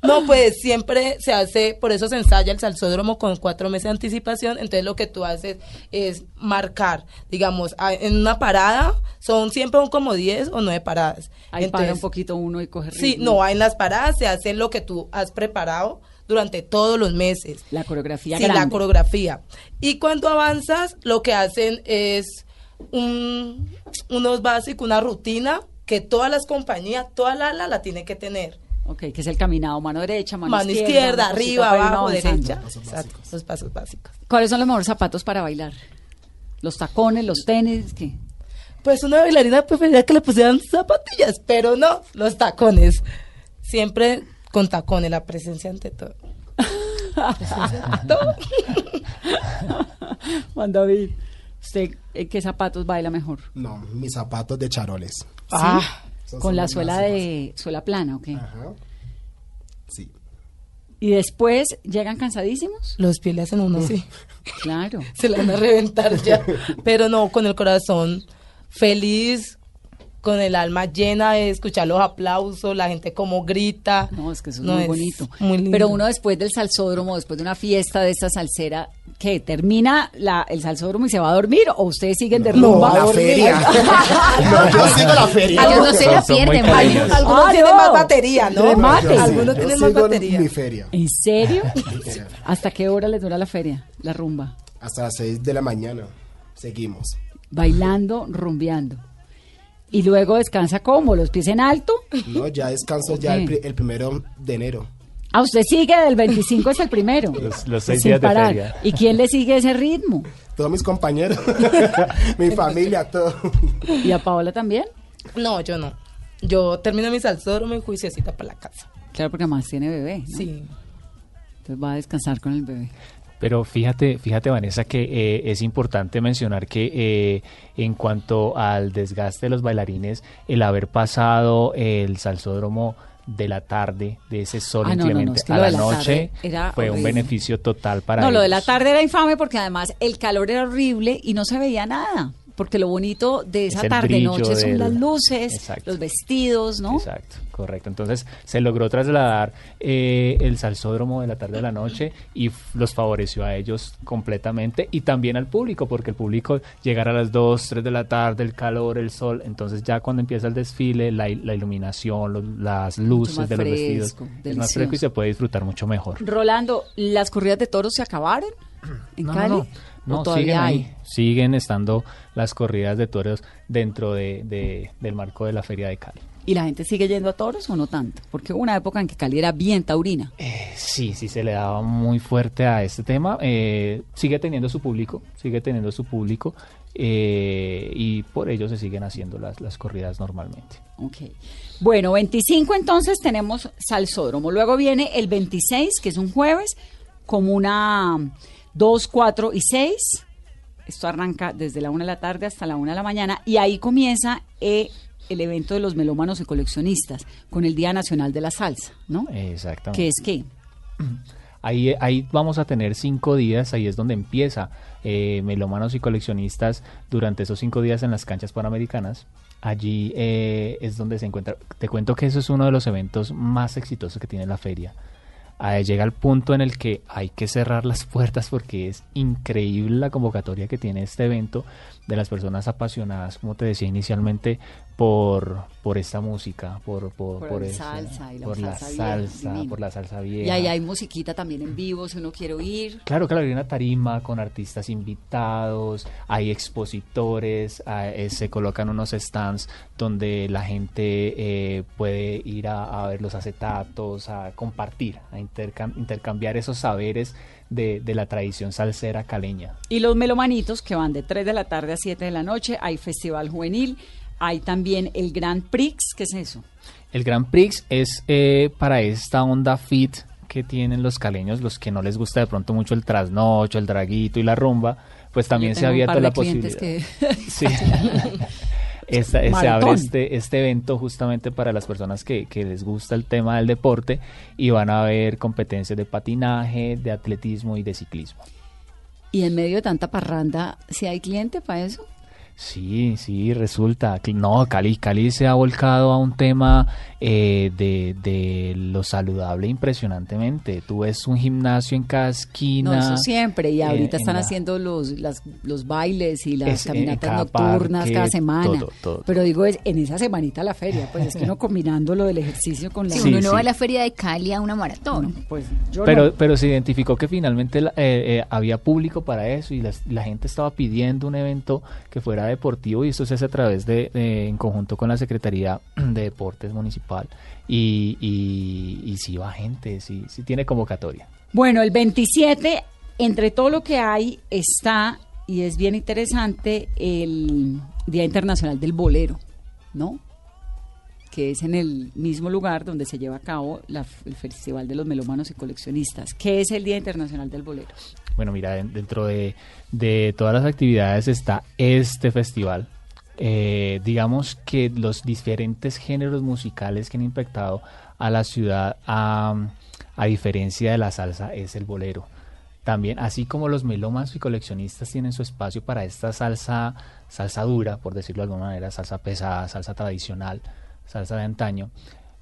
No, pues siempre se hace, por eso se ensaya el salsódromo con cuatro meses de anticipación. Entonces lo que tú haces es marcar, digamos, en una parada son siempre un como 10 o 9 paradas. Ahí Entonces, para un poquito uno y coge Sí, no, en las paradas se hace lo que tú has preparado durante todos los meses. La coreografía Sí, la coreografía. Y cuando avanzas, lo que hacen es un, unos básicos, una rutina que todas las compañías, toda la ala la tiene que tener. Ok, que es el caminado, mano derecha, mano, Mano, izquierda, arriba, abajo, avanzando. derecha. Pasos Exacto, básicos. los pasos básicos. ¿Cuáles son los mejores zapatos para bailar? Los tacones, los tenis, ¿qué? Pues una bailarina preferiría que le pusieran zapatillas, pero no, los tacones. Siempre con tacones, la presencia ante todo. Presencia ante todo. Juan David, ¿usted en qué zapatos baila mejor? No, mis zapatos de charoles. Ah, Con la suela de suela plana, ¿ok? Ajá. Sí. Y después llegan cansadísimos. los pies le hacen uno así. Claro. (laughs) se la van a reventar ya. (laughs) Pero no, con el corazón feliz, con el alma llena de escuchar los aplausos, la gente como grita. No, es que eso es No, muy bonito. muy lindo. Pero uno después del salsódromo, después de una fiesta de esta salsera, ¿qué? ¿Termina la, el salsódromo y se va a dormir? ¿O ustedes siguen de No, rumba? a la feria. (laughs) no, yo sigo la feria. Ellos no se la pierden. Algunos Ah, tienen no. más batería, ¿no? Remate. Algunos yo tienen más batería. mi feria. ¿En serio? (laughs) ¿Hasta qué hora les dura la feria, la rumba? Hasta las 6 de la mañana. Seguimos. Bailando, rumbeando. Y luego descansa como, los pies en alto. No, ya descanso ya el, Ok. pri- el primero de enero. Ah, usted sigue del 25 hasta el primero. (laughs) Los- los seis Sin días de parar. feria. ¿Y quién le sigue ese ritmo? Todos mis compañeros, (laughs) mi familia, todo. ¿Y a Paola también? No, yo no. Yo termino mi salsódromo y juiciosita para la casa. Claro, porque además tiene bebé. ¿no? Sí. Entonces va a descansar con el bebé. Pero fíjate, fíjate Vanessa, que eh, es importante mencionar que eh, en cuanto al desgaste de los bailarines, el haber pasado el salsódromo de la tarde, de ese sol Ah, no, no, no, a la noche, era fue un beneficio total para no, lo de la tarde era infame porque además el calor era horrible y no se veía nada. Porque lo bonito de Es esa el tarde-noche son del- las luces, Exacto. los vestidos, ¿no? Exacto, correcto. Entonces se logró trasladar eh, el salsódromo de la tarde a la noche y los favoreció a ellos completamente y también al público, porque el público llegar a las 2, 3 de la tarde, el calor, el sol, entonces ya cuando empieza el desfile, la, il- la iluminación, los- las luces de los vestidos, fresco, es más delicioso. fresco y se puede disfrutar mucho mejor. Rolando, ¿las corridas de toros se acabaron en No, Cali? no, ¿O no, no, todavía siguen hay? ahí, siguen estando las corridas de toros dentro de, de- del marco de la Feria de Cali. ¿Y la gente sigue yendo a toros o no tanto? Porque hubo una época en que Cali era bien taurina. Sí, sí se le daba muy fuerte a este tema. Eh, sigue teniendo su público, sigue teniendo su público eh, y por ello se siguen haciendo las, las corridas normalmente. Ok. Bueno, 25 entonces tenemos Salsódromo. Luego viene el 26, que es un jueves, como una 2, 4 y 6. Esto arranca desde la 1 de la tarde hasta la 1 de la mañana y ahí comienza eh, el evento de los melómanos y coleccionistas con el Día Nacional de la Salsa, ¿no? Exactamente. Que es que (clears throat) Ahí, ahí vamos a tener cinco días, ahí es donde empieza eh, melómanos y coleccionistas durante esos cinco días en las canchas panamericanas. Allí eh, es donde se encuentra. Te cuento que eso es uno de los eventos más exitosos que tiene la feria. Llega al punto en el que hay que cerrar las puertas porque es increíble la convocatoria que tiene este evento de las personas apasionadas, como te decía inicialmente, por, por esta música, por, por, Por el esa- salsa y la por la salsa vieja, salsa, por la salsa vieja. y ahí hay musiquita también en vivo si uno quiere oír. Claro, claro, hay una tarima con artistas invitados, hay expositores, eh, se colocan unos stands donde la gente eh, puede ir a, a ver los acetatos, a compartir, a intercam- intercambiar esos saberes de, de la tradición salsera caleña. Y los melomanitos que van de 3 de la tarde a 7 de la noche, hay festival juvenil, hay también el Grand Prix, ¿qué es eso? El Grand Prix es eh, para esta onda fit que tienen los caleños, los que no les gusta de pronto mucho el trasnocho, el draguito y la rumba, pues también se ha abierto la posibilidad. que- (laughs) Sí. (laughs) (laughs) Esta- se abre este, este evento justamente para las personas que, que les gusta el tema del deporte y van a ver competencias de patinaje, de atletismo y de ciclismo. Y en medio de tanta parranda, ¿si hay cliente para eso? Sí, sí, resulta. que- No, Cali, Cali se ha volcado a un tema eh, de, de lo saludable impresionantemente. Tú ves un gimnasio en cada esquina. No, eso siempre. Y eh, ahorita en están la- haciendo los, las- los bailes y las Es, eh, caminatas cada nocturnas parque, cada semana. todo, todo. Pero digo, es en esa semanita la feria. Pues es que uno (laughs) combinando lo del ejercicio con la... Si Sí, uno no va a la feria de Cali a una maratón. Pues yo Pero, no. pero se identificó que finalmente la- eh, eh, había público para eso y las- la gente estaba pidiendo un evento que fuera deportivo y esto se hace a través de, en conjunto con la Secretaría (clears throat) de Deportes Municipal y, y, sí va gente, sí, sí tiene convocatoria. Bueno, el 27, entre todo lo que hay, está, y es bien interesante, el Día Internacional del Bolero, ¿no? Que es en el mismo lugar donde se lleva a cabo la- el Festival de los Melómanos y Coleccionistas. ¿Qué es el Día Internacional del Bolero? Bueno, mira, den- dentro de, de todas las actividades está este festival. Eh, digamos que los diferentes géneros musicales que han impactado a la ciudad, a, a diferencia de la salsa, es el bolero. También, así como los melómanos y coleccionistas tienen su espacio para esta salsa, salsa dura, por decirlo de alguna manera, salsa pesada, salsa tradicional, salsa de antaño,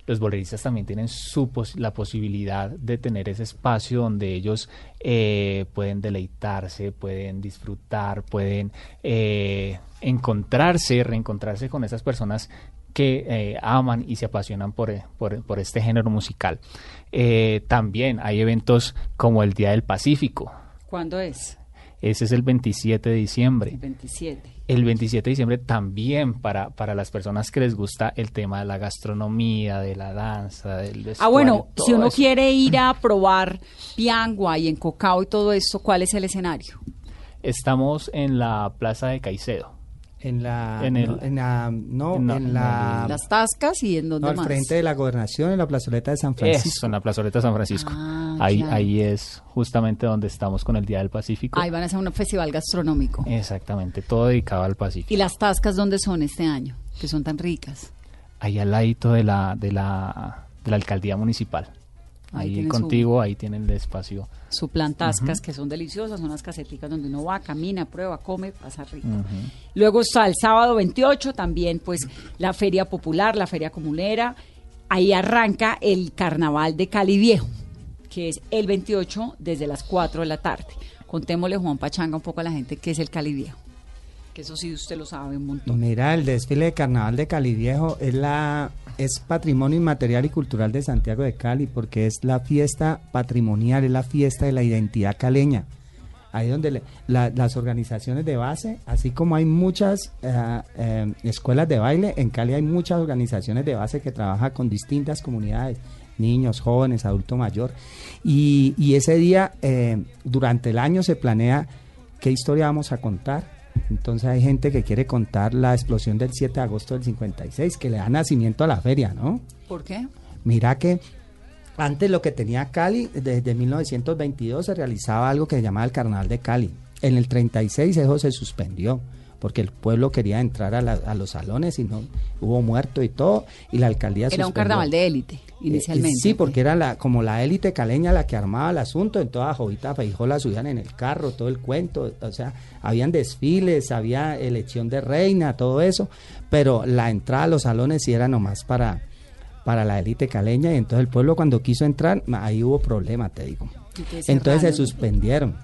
los boleristas también tienen su pos- la posibilidad de tener ese espacio donde ellos eh, pueden deleitarse, pueden disfrutar, pueden eh, encontrarse, reencontrarse con esas personas que eh, aman y se apasionan por, por- por este género musical. Eh, también hay eventos como el Día del Pacífico. ¿Cuándo es? Ese es el 27 de diciembre. El 27. El 27 de diciembre también para, para las personas que les gusta el tema de la gastronomía, de la danza, del Ah, vestuario, bueno, todo si uno eso. quiere ir a probar piangua y encocado y todo esto, ¿cuál es el escenario? Estamos en la plaza de Caicedo. En la, En el- no, en la, no, No, en la, Las tascas y en dónde no, al más. frente de la gobernación, en la plazoleta de San Eso, Francisco. en la plazoleta de San Francisco. Ah, ahí, claro. ahí es justamente donde estamos con el Día del Pacífico. Ahí van a hacer un festival gastronómico. Exactamente, todo dedicado al Pacífico. ¿Y las tascas dónde son este año? Que son tan ricas. Ahí al ladito de la, de la, de la alcaldía municipal. Ahí Ahí, su- contigo, ahí tienen el espacio. Su plan tascas, que son deliciosas, son las caseticas donde uno va, camina, prueba, come, pasa rico. Luego está el sábado 28, también pues la feria popular, la feria comunera. Ahí arranca el carnaval de Cali Viejo, que es el 28 desde las 4 de la tarde. Contémosle, Juan Pachanga, un poco a la gente qué es el Cali Viejo. Eso sí usted lo sabe un montón. Mira, el desfile de carnaval de Cali Viejo es la es patrimonio inmaterial y cultural de Santiago de Cali porque es la fiesta patrimonial, es la fiesta de la identidad caleña. Ahí donde las organizaciones de base, así como hay muchas eh, eh, escuelas de baile, en Cali hay muchas organizaciones de base que trabajan con distintas comunidades, niños, jóvenes, adulto mayor. Y, y ese día, eh, durante el año, se planea qué historia vamos a contar. Entonces hay gente que quiere contar la explosión del 7 de agosto del 56, que le da nacimiento a la feria, ¿no? ¿Por qué? Mira que antes lo que tenía Cali, desde 1922 se realizaba algo que se llamaba el Carnaval de Cali. En el 36 eso se suspendió porque el pueblo quería entrar a, la- a los salones y no hubo muerto y todo y la alcaldía Era un carnaval de élite, Eh, inicialmente. sí, porque era la, como la élite caleña la que armaba el asunto, en toda Jovita Feijóo subían en el carro, todo el cuento, o sea, habían desfiles, había elección de reina, todo eso, pero la entrada a los salones sí era nomás para, para la élite caleña y entonces el pueblo cuando quiso entrar, ahí hubo problema, te digo. Entonces Entonces se suspendieron.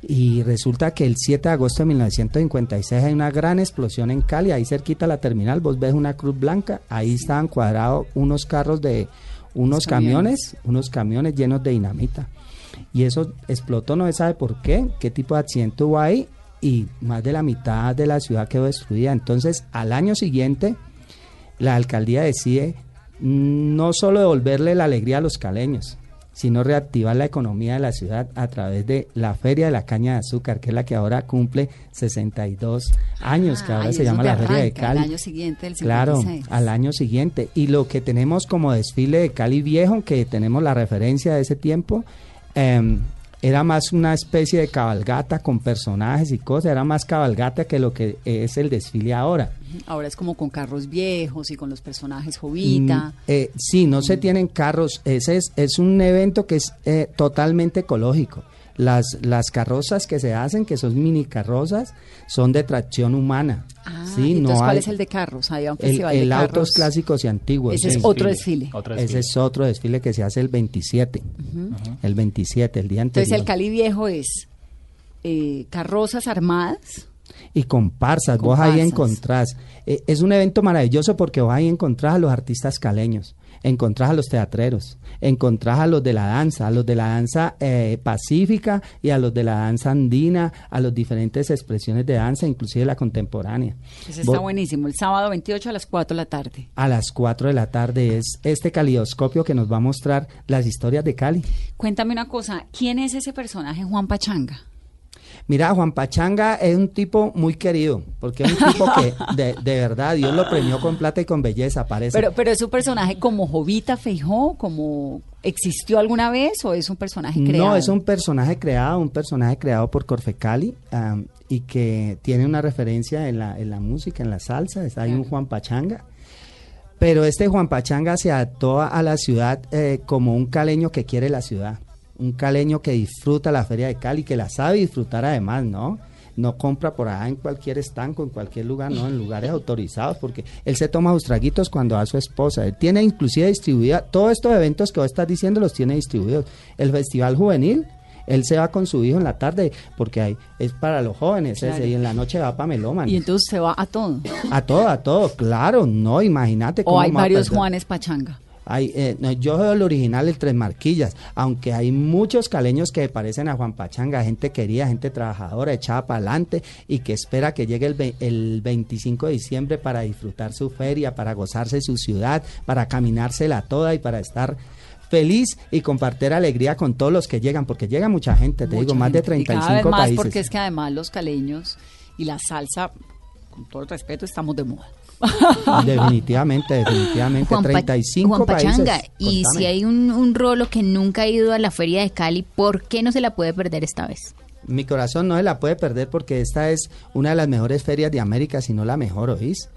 Y resulta que el 7 de agosto de 1956 hay una gran explosión en Cali, ahí cerquita a la terminal, vos ves una cruz blanca, ahí estaban cuadrados unos carros de unos Camiones. camiones, unos camiones llenos de dinamita. Y eso explotó, no se sabe por qué, qué tipo de accidente hubo ahí, y más de la mitad de la ciudad quedó destruida. Entonces, al año siguiente, la alcaldía decide mm, no solo devolverle la alegría a los caleños, sino reactivar la economía de la ciudad a través de la Feria de la Caña de Azúcar, que es la que ahora cumple 62 años, que Ah, ahora se llama la Feria de Cali. El año siguiente, el 56. Claro, al año siguiente. Y lo que tenemos como desfile de Cali Viejo, que tenemos la referencia de ese tiempo, em, era más una especie de cabalgata con personajes y cosas, era más cabalgata que lo que es el desfile ahora. Ahora es como con carros viejos y con los personajes Jovita. Mm, eh, sí, no se tienen carros. Ese es, es un evento que es eh, totalmente ecológico. Las, las carrozas que se hacen, que son mini carrozas, son de tracción humana. Ah, Sí, no entonces, ¿cuál hay- es el de carros? Había un El, festival el de carros. autos clásicos y antiguos. Ese es otro desfile. Otro Ese desfile. es otro desfile que se hace el 27. El 27, el día anterior. Entonces el Cali Viejo es eh, carrozas armadas. Y comparsas, vos ahí encontrás. eh, es un evento maravilloso porque vos ahí encontrás a los artistas caleños, encontrás a los teatreros, encontrás a los de la danza, a los de la danza eh, pacífica y a los de la danza andina, a las diferentes expresiones de danza, inclusive la contemporánea. Ese está buenísimo. El sábado 28 a las 4 de la tarde. A las 4 de la tarde es este calidoscopio que nos va a mostrar las historias de Cali. Cuéntame una cosa, ¿quién es ese personaje Juan Pachanga? Mira, Juan Pachanga es un tipo muy querido, porque es un tipo que (laughs) de, de verdad Dios lo premió con plata y con belleza, parece. Pero, pero es un personaje como Jovita Feijó, como existió alguna vez o es un personaje creado. No, es un personaje creado, un personaje creado por Corfecali am, y que tiene una referencia en la, en la música, en la salsa. Hay un Juan Pachanga. Pero este Juan Pachanga se adaptó a la ciudad eh, como un caleño que quiere la ciudad. Un caleño que disfruta la feria de Cali, que la sabe disfrutar además, ¿no? No compra por allá en cualquier estanco, en cualquier lugar, no, en lugares autorizados, porque él se toma sus traguitos cuando va a su esposa. Él tiene inclusive distribuida, todos estos eventos que vos estás diciendo los tiene distribuidos. El Festival Juvenil, él se va con su hijo en la tarde, porque hay, es para los jóvenes Claro. ese, y en la noche va para Melómanos. Y entonces se va a todo. A todo, a todo, claro, no, imagínate O cómo hay varios. Juanes Pachanga. Hay, eh, no, yo soy el original, el Tres Marquillas, aunque hay muchos caleños que parecen a Juan Pachanga, gente querida, gente trabajadora, echada para adelante y que espera que llegue el, el 25 de diciembre para disfrutar su feria, para gozarse su ciudad, para caminársela toda y para estar feliz y compartir alegría con todos los que llegan, porque llega mucha gente, te Mucha digo, más de gente. Y cada vez 35 más países. porque es que además los caleños y la salsa, con todo el respeto, estamos de moda. (laughs) Definitivamente, definitivamente, Juan, Pa- 35 Juan Pachanga, países. y Contame. si hay un, un rolo que nunca ha ido a la feria de Cali, ¿por qué no se la puede perder esta vez? Mi corazón no se la puede perder porque esta es una de las mejores ferias de América, si no la mejor, ¿oís?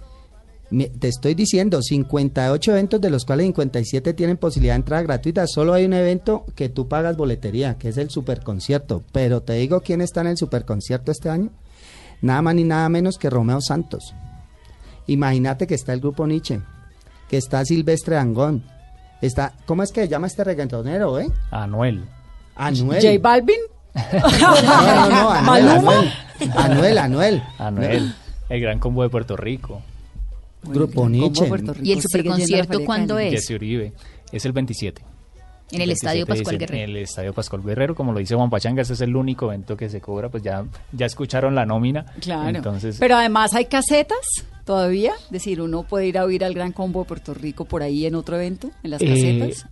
Mi- Te estoy diciendo, 58 eventos de los cuales 57 tienen posibilidad de entrada gratuita. Solo hay un evento que tú pagas boletería, que es el superconcierto. Pero te digo quién está en el superconcierto este año. Nada más ni nada menos que Romeo Santos. Imagínate que está el grupo Nietzsche, que está Silvestre Angón, está, ¿cómo es que se llama este reggaetonero, eh? Anuel. Anuel. J Balvin. No, no, no, Anuel, Maluma. Anuel, Anuel, Anuel. Anuel. El gran combo de Puerto Rico. Grupo Nietzsche. Puerto Rico ¿Y el superconcierto cuándo es? Jesse Uribe. Es el 27. En el 27 Estadio Pascual Guerrero. En el Estadio Pascual Guerrero, como lo dice Juan Pachanga, ese es el único evento que se cobra, pues ya, ya escucharon la nómina. Claro. Entonces, Pero además hay casetas todavía. Es decir, uno puede ir a oír al Gran Combo de Puerto Rico por ahí en otro evento, en las Eh, casetas.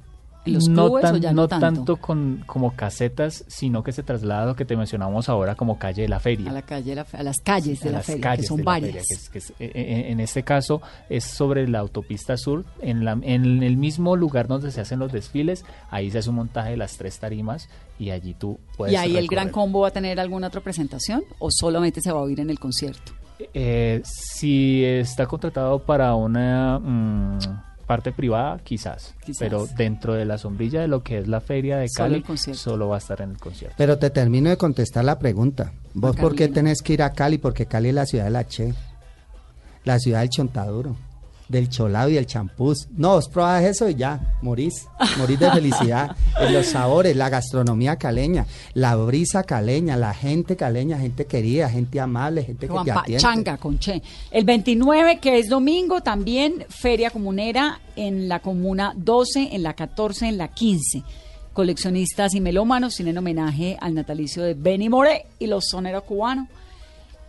¿En los no, clubes tan- o ya no no tanto, con, como casetas, sino que se traslada lo que te mencionamos ahora como calle de la feria. A, la calle, la a las calles de a la las feria, calles que son de la varias. feria, que es- que es- eh, eh, en este caso es sobre la autopista sur, en, la, en el mismo lugar donde se hacen los desfiles, ahí se hace un montaje de las tres tarimas y allí tú puedes ¿Y ahí el Gran. Combo va a tener alguna otra presentación o solamente se va a oír en el concierto? Eh, si está contratado para una mm, parte privada, quizás, Quizás. pero dentro de la sombrilla de lo que es la feria de Solo Cali, concierto. solo va a estar en el concierto. Pero te termino de contestar la pregunta. ¿Vos por qué tenés que ir a Cali? Porque Cali es la ciudad de la Che, la ciudad del chontaduro, del cholado y el champús. No, vos probás eso y ya, morís, morís de (laughs) felicidad. En los sabores, la gastronomía caleña, la brisa caleña, la gente caleña, gente querida, gente amable, gente que te atiende. Pachanga, Conche. El 29, que es domingo, también feria comunera en la comuna 12, en la 14, en la 15. Coleccionistas y melómanos tienen homenaje al natalicio de Benny Moré y los soneros cubanos.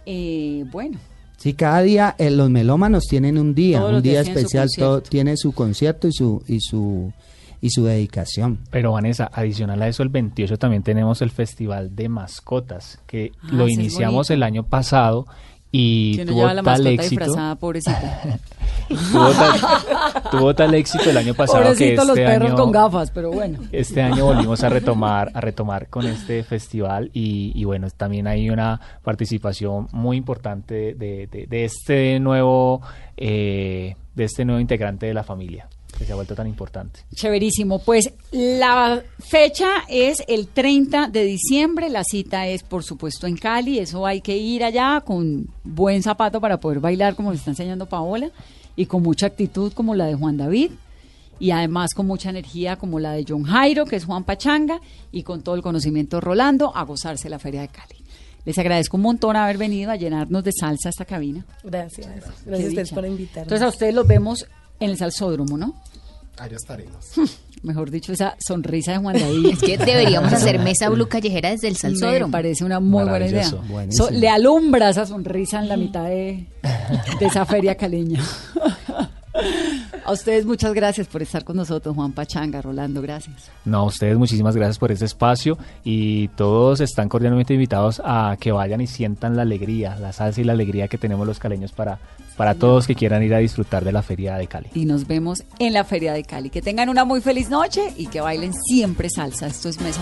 Eh, bueno, Sí, cada día eh, los melómanos tienen un día, Todos un día su especial, todo tiene su concierto y su y su y su dedicación. Pero Vanessa, adicional a eso, el 28 también tenemos el Festival de Mascotas, que Ah, lo iniciamos el año pasado y que no tuvo la tal éxito. (laughs) Tuvo tal, tuvo tal éxito el año pasado que Pobrecito los este perros año, con gafas, pero bueno. este año volvimos a retomar, a retomar con este festival y, y bueno, también hay una participación muy importante de, de- de este nuevo, eh, de este nuevo integrante de la familia. Que se ha vuelto tan importante. Chéverísimo. Pues la fecha es el 30 de diciembre. La cita es, por supuesto, en Cali. Eso hay que ir allá con buen zapato para poder bailar, como le está enseñando Paola, y con mucha actitud, como la de Juan David. Y además con mucha energía como la de John Jairo, que es Juan Pachanga, y con todo el conocimiento de Rolando, a gozarse la Feria de Cali. Les agradezco un montón haber venido a llenarnos de salsa esta cabina. Gracias. Gracias Qué a ustedes por invitarme. Entonces a ustedes los vemos en el salsódromo, ¿no? Allá estaremos. Mejor dicho, esa sonrisa de Juan David. Es que deberíamos hacer mesa blue callejera desde el Me salsódromo. parece una muy buena idea. So- le alumbra esa sonrisa en la mitad de, de esa feria caleña. (laughs) A ustedes muchas gracias por estar con nosotros, Juan Pachanga, Rolando, gracias. No, a ustedes muchísimas gracias por este espacio y todos están cordialmente invitados a que vayan y sientan la alegría, la salsa y la alegría que tenemos los caleños para, para todos que quieran ir a disfrutar de la feria de Cali. Y nos vemos en la feria de Cali. Que tengan una muy feliz noche y que bailen siempre salsa. Esto es Mesa.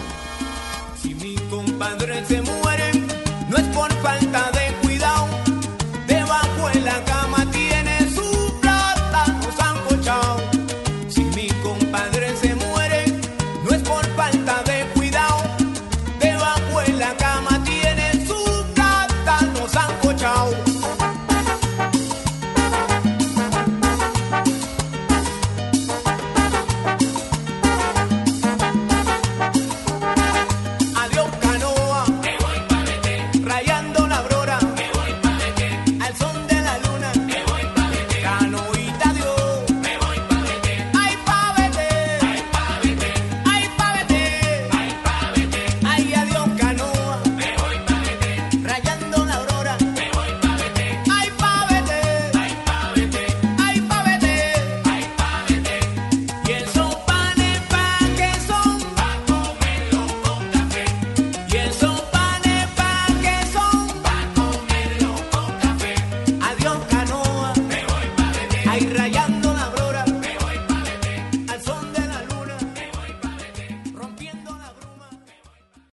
Si mi compadre se muere, no es por falta de